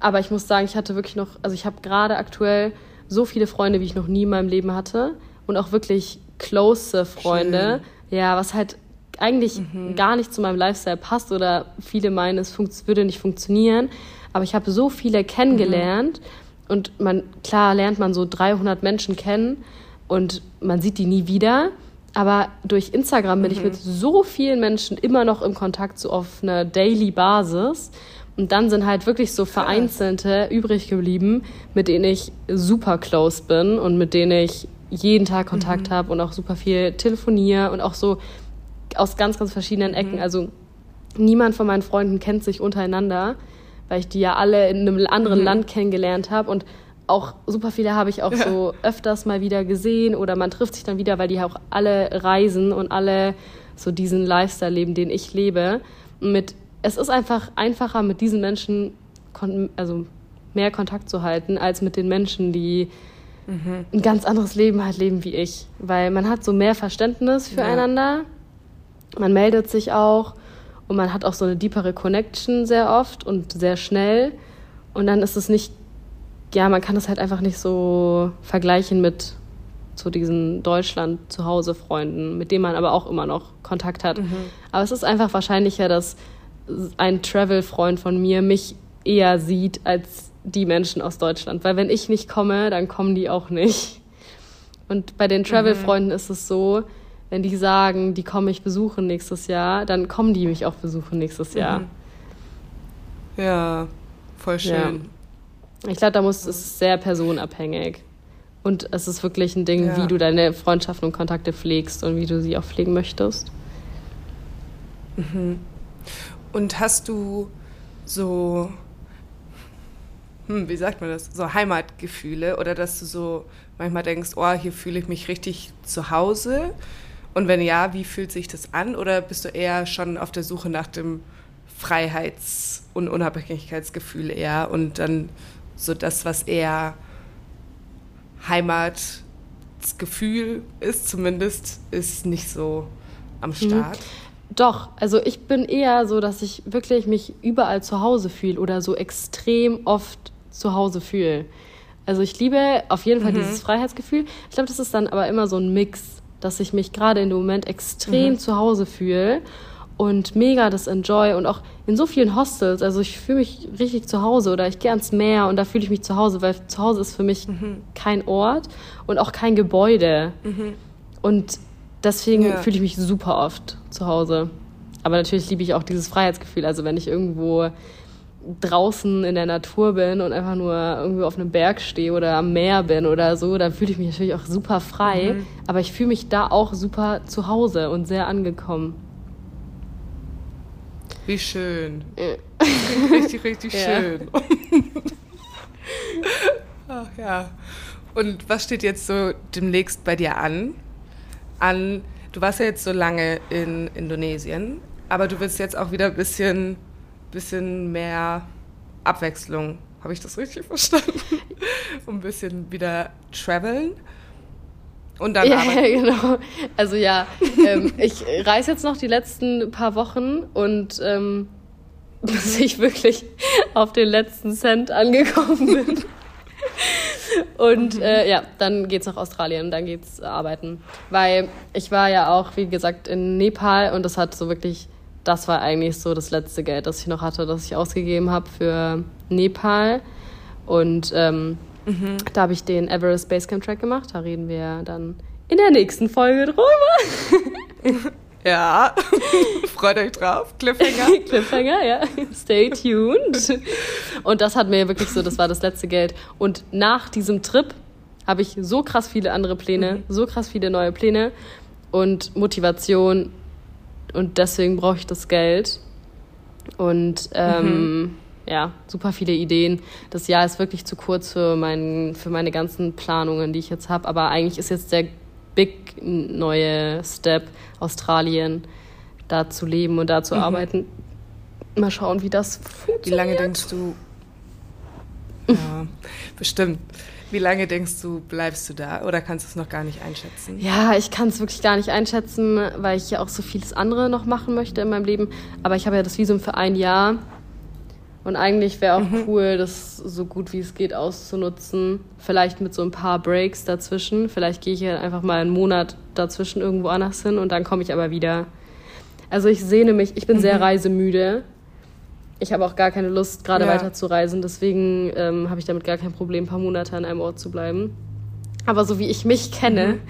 Aber ich muss sagen, ich hatte wirklich noch, also ich habe gerade aktuell so viele Freunde, wie ich noch nie in meinem Leben hatte. Und auch wirklich close Freunde. Schön. Ja, was halt eigentlich mhm. gar nicht zu meinem Lifestyle passt oder viele meinen, es würde nicht funktionieren. Aber ich habe so viele kennengelernt. Mhm und man, klar lernt man so 300 Menschen kennen und man sieht die nie wieder. Aber durch Instagram bin mhm. ich mit so vielen Menschen immer noch im Kontakt, so auf einer Daily Basis. Und dann sind halt wirklich so vereinzelte übrig geblieben, mit denen ich super close bin und mit denen ich jeden Tag Kontakt mhm. habe und auch super viel telefoniere und auch so aus ganz, ganz verschiedenen Ecken. Mhm. Also niemand von meinen Freunden kennt sich untereinander weil ich die ja alle in einem anderen mhm. Land kennengelernt habe und auch super viele habe ich auch ja. so öfters mal wieder gesehen oder man trifft sich dann wieder, weil die auch alle reisen und alle so diesen Lifestyle leben, den ich lebe. mit, es ist einfach einfacher, mit diesen Menschen also mehr Kontakt zu halten, als mit den Menschen, die mhm. ein ganz anderes Leben halt leben wie ich. Weil man hat so mehr Verständnis füreinander, ja. man meldet sich auch und man hat auch so eine deepere Connection sehr oft und sehr schnell. Und dann ist es nicht, ja, man kann es halt einfach nicht so vergleichen mit so diesen Deutschland-Zuhause-Freunden, mit denen man aber auch immer noch Kontakt hat. Mhm. Aber es ist einfach wahrscheinlicher, dass ein Travel-Freund von mir mich eher sieht als die Menschen aus Deutschland. Weil wenn ich nicht komme, dann kommen die auch nicht. Und bei den Travel-Freunden mhm. ist es so, wenn die sagen, die kommen mich besuchen nächstes Jahr, dann kommen die mich auch besuchen nächstes Jahr. Mhm. Ja, voll schön. Ja. Ich glaube, da muss es sehr personabhängig. Und es ist wirklich ein Ding, ja. wie du deine Freundschaften und Kontakte pflegst und wie du sie auch pflegen möchtest. Mhm. Und hast du so, hm, wie sagt man das, so Heimatgefühle oder dass du so manchmal denkst, oh, hier fühle ich mich richtig zu Hause? Und wenn ja, wie fühlt sich das an? Oder bist du eher schon auf der Suche nach dem Freiheits- und Unabhängigkeitsgefühl eher und dann so das, was eher Heimatgefühl ist zumindest, ist nicht so am Start. Mhm. Doch, also ich bin eher so, dass ich wirklich mich überall zu Hause fühle oder so extrem oft zu Hause fühle. Also ich liebe auf jeden Fall mhm. dieses Freiheitsgefühl. Ich glaube, das ist dann aber immer so ein Mix, dass ich mich gerade in dem Moment extrem mhm. zu Hause fühle und mega das enjoy und auch in so vielen Hostels. Also ich fühle mich richtig zu Hause oder ich gehe ans Meer und da fühle ich mich zu Hause, weil zu Hause ist für mich mhm. kein Ort und auch kein Gebäude. Mhm. Und deswegen ja. fühle ich mich super oft zu Hause. Aber natürlich liebe ich auch dieses Freiheitsgefühl. Also wenn ich irgendwo draußen in der Natur bin und einfach nur irgendwie auf einem Berg stehe oder am Meer bin oder so, dann fühle ich mich natürlich auch super frei. Mhm. Aber ich fühle mich da auch super zu Hause und sehr angekommen. Wie schön. Ja. Richtig, richtig ja. schön. Ach ja. Und was steht jetzt so demnächst bei dir an? An, du warst ja jetzt so lange in Indonesien, aber du willst jetzt auch wieder ein bisschen, bisschen mehr Abwechslung. Habe ich das richtig verstanden? ein bisschen wieder traveln. Und dann ja, ja, genau. Also ja, ähm, ich reise jetzt noch die letzten paar Wochen und ähm, bis ich wirklich auf den letzten Cent angekommen bin. Und mhm. äh, ja, dann geht's nach Australien, dann geht's arbeiten. Weil ich war ja auch, wie gesagt, in Nepal und das hat so wirklich, das war eigentlich so das letzte Geld, das ich noch hatte, das ich ausgegeben habe für Nepal. Und ähm, Mhm. Da habe ich den Everest Basecamp Track gemacht. Da reden wir dann in der nächsten Folge drüber. Ja, freut euch drauf. Cliffhanger. Cliffhanger, ja. Stay tuned. Und das hat mir wirklich so, das war das letzte Geld. Und nach diesem Trip habe ich so krass viele andere Pläne, mhm. so krass viele neue Pläne und Motivation. Und deswegen brauche ich das Geld. Und ähm, mhm ja, super viele Ideen. Das Jahr ist wirklich zu kurz für, mein, für meine ganzen Planungen, die ich jetzt habe. Aber eigentlich ist jetzt der big neue Step Australien, da zu leben und da zu mhm. arbeiten. Mal schauen, wie das funktioniert. Wie lange denkst du? Ja, bestimmt. Wie lange denkst du, bleibst du da oder kannst du es noch gar nicht einschätzen? Ja, ich kann es wirklich gar nicht einschätzen, weil ich ja auch so vieles andere noch machen möchte in meinem Leben. Aber ich habe ja das Visum für ein Jahr und eigentlich wäre auch mhm. cool, das so gut wie es geht auszunutzen. Vielleicht mit so ein paar Breaks dazwischen. Vielleicht gehe ich ja einfach mal einen Monat dazwischen irgendwo anders hin und dann komme ich aber wieder. Also ich sehne mich, ich bin mhm. sehr reisemüde. Ich habe auch gar keine Lust, gerade ja. weiter zu reisen. Deswegen ähm, habe ich damit gar kein Problem, ein paar Monate an einem Ort zu bleiben. Aber so wie ich mich kenne, mhm.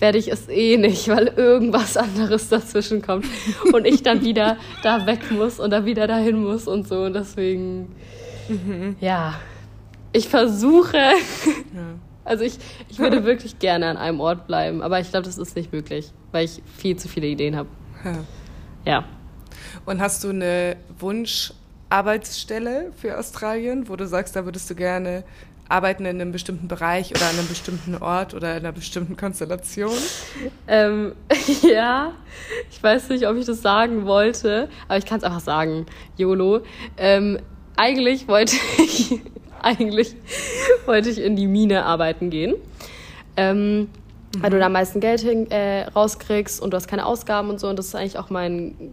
werde ich es eh nicht, weil irgendwas anderes dazwischen kommt und ich dann wieder da weg muss und dann wieder dahin muss und so. Und deswegen, mhm. ja, ich versuche. Ja. Also ich, ich würde wirklich gerne an einem Ort bleiben, aber ich glaube, das ist nicht möglich, weil ich viel zu viele Ideen habe. Ja. ja. Und hast du eine Wunscharbeitsstelle für Australien, wo du sagst, da würdest du gerne arbeiten in einem bestimmten Bereich oder an einem bestimmten Ort oder in einer bestimmten Konstellation? Ähm, ja, ich weiß nicht, ob ich das sagen wollte, aber ich kann es einfach sagen, YOLO. Ähm, eigentlich wollte ich, eigentlich wollte ich in die Mine arbeiten gehen. Ähm, mhm. Weil du da am meisten Geld hin, äh, rauskriegst und du hast keine Ausgaben und so. Und das ist eigentlich auch mein,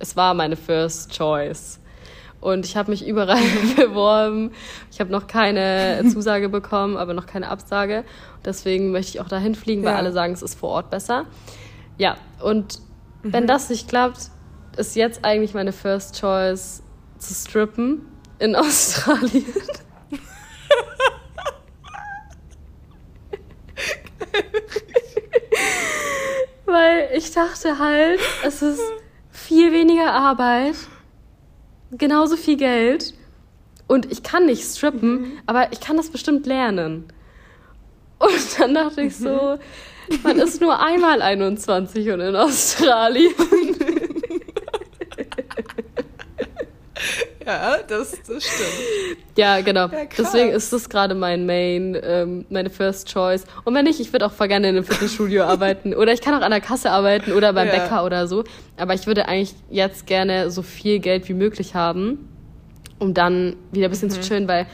es war meine First Choice. Und ich habe mich überall beworben. Ich habe noch keine Zusage bekommen, aber noch keine Absage. Deswegen möchte ich auch dahin fliegen, weil ja. alle sagen, es ist vor Ort besser. Ja, und mhm. wenn das nicht klappt, ist jetzt eigentlich meine First Choice zu strippen in Australien. weil ich dachte halt, es ist viel weniger Arbeit genauso viel Geld und ich kann nicht strippen, mhm. aber ich kann das bestimmt lernen. Und dann dachte ich so, man ist nur einmal 21 und in Australien. Ja, das, das stimmt. Ja, genau. Ja, Deswegen ist das gerade mein Main, ähm, meine First Choice. Und wenn nicht, ich würde auch voll gerne in einem Fitnessstudio arbeiten. Oder ich kann auch an der Kasse arbeiten oder beim ja. Bäcker oder so. Aber ich würde eigentlich jetzt gerne so viel Geld wie möglich haben, um dann wieder ein bisschen mhm. zu chillen, weil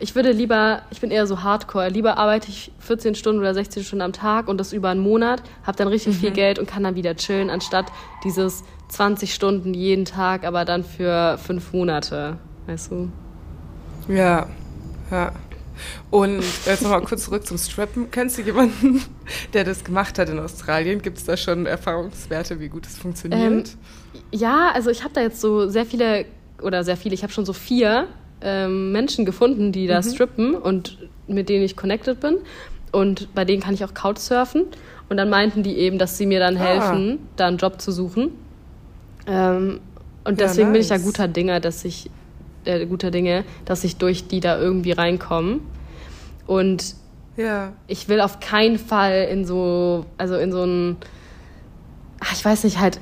ich würde lieber, ich bin eher so hardcore, lieber arbeite ich 14 Stunden oder 16 Stunden am Tag und das über einen Monat, habe dann richtig mhm. viel Geld und kann dann wieder chillen, anstatt dieses 20 Stunden jeden Tag, aber dann für fünf Monate, weißt du? Ja, ja. Und jetzt nochmal kurz zurück zum Strippen. Kennst du jemanden, der das gemacht hat in Australien? Gibt es da schon Erfahrungswerte, wie gut es funktioniert? Ähm, ja, also ich habe da jetzt so sehr viele, oder sehr viele, ich habe schon so vier ähm, Menschen gefunden, die da mhm. strippen und mit denen ich connected bin. Und bei denen kann ich auch Couchsurfen. Und dann meinten die eben, dass sie mir dann ah. helfen, da einen Job zu suchen. Ähm, und deswegen ja, nice. bin ich da guter Dinge, dass ich äh, guter Dinge, dass ich durch die da irgendwie reinkomme. Und ja. ich will auf keinen Fall in so, also in so ein, ach, ich weiß nicht, halt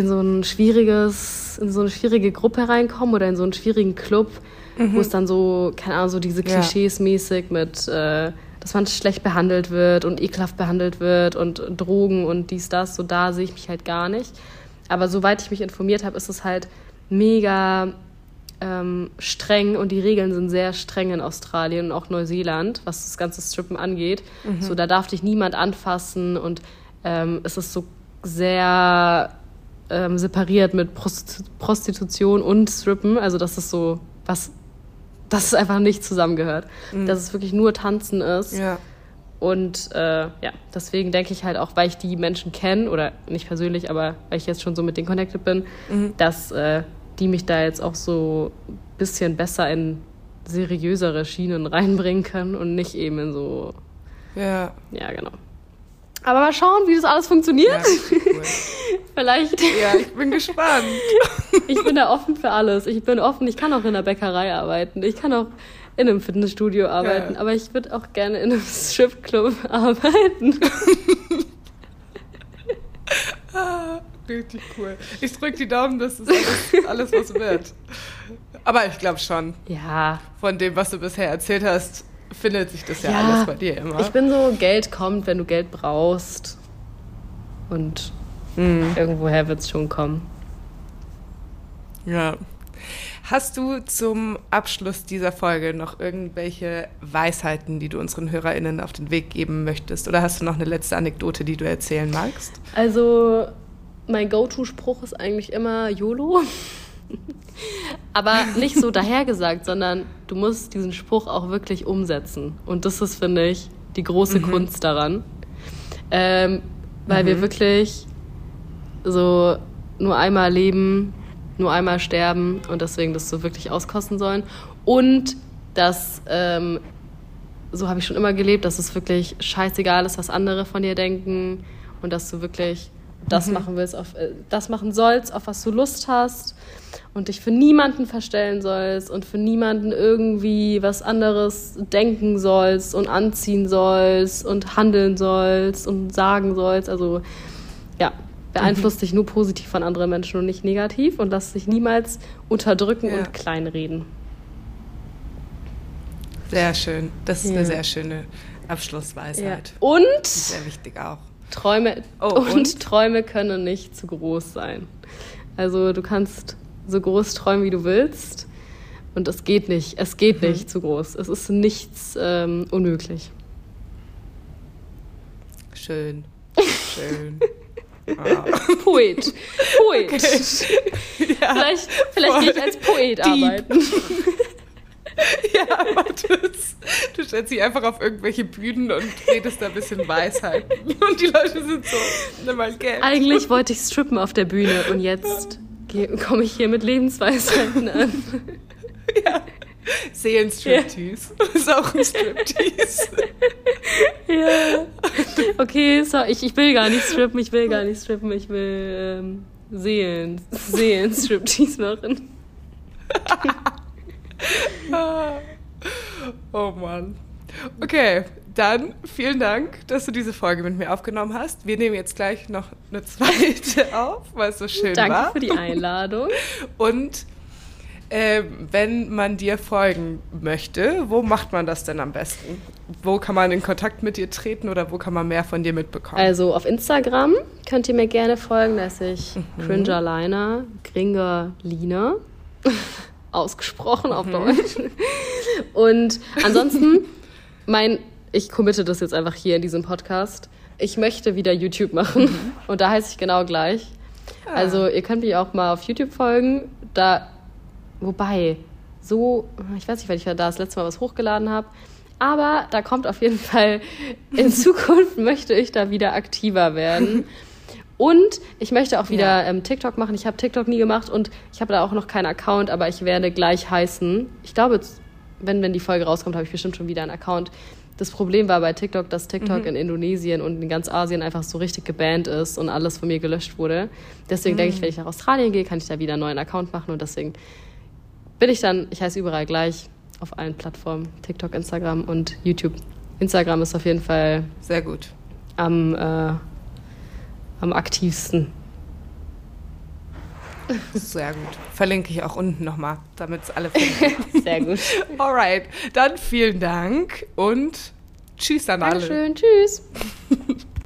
in so ein schwieriges, in so eine schwierige Gruppe reinkommen oder in so einen schwierigen Club, mhm. wo es dann so, keine Ahnung, so diese Klischees ja. mäßig mit, äh, dass man schlecht behandelt wird und ekelhaft behandelt wird und Drogen und dies, das, so da sehe ich mich halt gar nicht. Aber soweit ich mich informiert habe, ist es halt mega ähm, streng und die Regeln sind sehr streng in Australien und auch Neuseeland, was das ganze Strippen angeht. Mhm. So, da darf dich niemand anfassen und ähm, es ist so sehr ähm, separiert mit Prostitution und Strippen. Also, das ist so was, dass es einfach nicht zusammengehört. Mhm. Dass es wirklich nur Tanzen ist. Ja. Und äh, ja, deswegen denke ich halt auch, weil ich die Menschen kenne, oder nicht persönlich, aber weil ich jetzt schon so mit denen connected bin, mhm. dass äh, die mich da jetzt auch so ein bisschen besser in seriösere Schienen reinbringen können und nicht eben in so. Ja. Ja, genau. Aber mal schauen, wie das alles funktioniert. Ja, cool. Vielleicht. Ja, ich bin gespannt. ich bin da offen für alles. Ich bin offen, ich kann auch in der Bäckerei arbeiten. Ich kann auch in einem Fitnessstudio arbeiten. Ja. Aber ich würde auch gerne in einem Stripclub arbeiten. ah, richtig cool. Ich drücke die Daumen, dass es alles, alles was wird. Aber ich glaube schon. Ja. Von dem, was du bisher erzählt hast, findet sich das ja, ja, alles bei dir immer. Ich bin so, Geld kommt, wenn du Geld brauchst. Und mhm. irgendwoher wird es schon kommen. Ja. Hast du zum Abschluss dieser Folge noch irgendwelche Weisheiten, die du unseren HörerInnen auf den Weg geben möchtest? Oder hast du noch eine letzte Anekdote, die du erzählen magst? Also, mein Go-To-Spruch ist eigentlich immer YOLO. Aber nicht so dahergesagt, sondern du musst diesen Spruch auch wirklich umsetzen. Und das ist, finde ich, die große mhm. Kunst daran. Ähm, weil mhm. wir wirklich so nur einmal leben, nur einmal sterben und deswegen das so wirklich auskosten sollen. Und dass, ähm, so habe ich schon immer gelebt, dass es wirklich scheißegal ist, was andere von dir denken und dass du wirklich das mhm. machen willst, auf, äh, das machen sollst, auf was du Lust hast und dich für niemanden verstellen sollst und für niemanden irgendwie was anderes denken sollst und anziehen sollst und handeln sollst und sagen sollst. Also ja, beeinflusst mhm. dich nur positiv von anderen Menschen und nicht negativ und lass dich niemals unterdrücken ja. und kleinreden. Sehr schön. Das ist ja. eine sehr schöne Abschlussweisheit. Ja. Und sehr wichtig auch. Träume oh, und, und Träume können nicht zu groß sein. Also du kannst so groß träumen, wie du willst. Und es geht nicht. Es geht mhm. nicht zu groß. Es ist nichts ähm, unmöglich. Schön. Schön. ah. Poet. Poet. Okay. Ja, vielleicht vielleicht gehe ich als Poet deep. arbeiten. ja, aber du, du stellst dich einfach auf irgendwelche Bühnen und redest da ein bisschen Weisheiten. Und die Leute sind so, nimm mal Geld. Eigentlich wollte ich strippen auf der Bühne und jetzt komme ich hier mit Lebensweisheiten an. ja. Seelenstriptease. Ja. ist auch ein Striptease. ja. Okay, so, ich, ich will gar nicht strippen, ich will gar nicht strippen, ich will ähm, Seelen, Seelenstriptease machen. oh Mann. Okay, dann vielen Dank, dass du diese Folge mit mir aufgenommen hast. Wir nehmen jetzt gleich noch eine zweite auf, weil es so schön Danke war. Danke für die Einladung. Und äh, wenn man dir folgen möchte, wo macht man das denn am besten? Wo kann man in Kontakt mit dir treten oder wo kann man mehr von dir mitbekommen? Also auf Instagram könnt ihr mir gerne folgen, da ist ich mhm. Cringerliner, Gringerlina. Ausgesprochen auf Deutsch. Und ansonsten, mein, ich committe das jetzt einfach hier in diesem Podcast. Ich möchte wieder YouTube machen. Und da heiße ich genau gleich. Also ihr könnt mich auch mal auf YouTube folgen. Da, wobei, so, ich weiß nicht, weil ich da das letzte Mal was hochgeladen habe. Aber da kommt auf jeden Fall, in Zukunft möchte ich da wieder aktiver werden. Und ich möchte auch wieder ja. ähm, TikTok machen. Ich habe TikTok nie gemacht und ich habe da auch noch keinen Account, aber ich werde gleich heißen. Ich glaube, wenn, wenn die Folge rauskommt, habe ich bestimmt schon wieder einen Account. Das Problem war bei TikTok, dass TikTok mhm. in Indonesien und in ganz Asien einfach so richtig gebannt ist und alles von mir gelöscht wurde. Deswegen mhm. denke ich, mhm. wenn ich nach Australien gehe, kann ich da wieder einen neuen Account machen und deswegen bin ich dann, ich heiße überall gleich auf allen Plattformen, TikTok, Instagram und YouTube. Instagram ist auf jeden Fall sehr gut am äh, am aktivsten. Sehr gut. Verlinke ich auch unten nochmal, damit es alle finden. Sehr gut. Alright, dann vielen Dank und tschüss an Dankeschön. alle. Dankeschön, tschüss.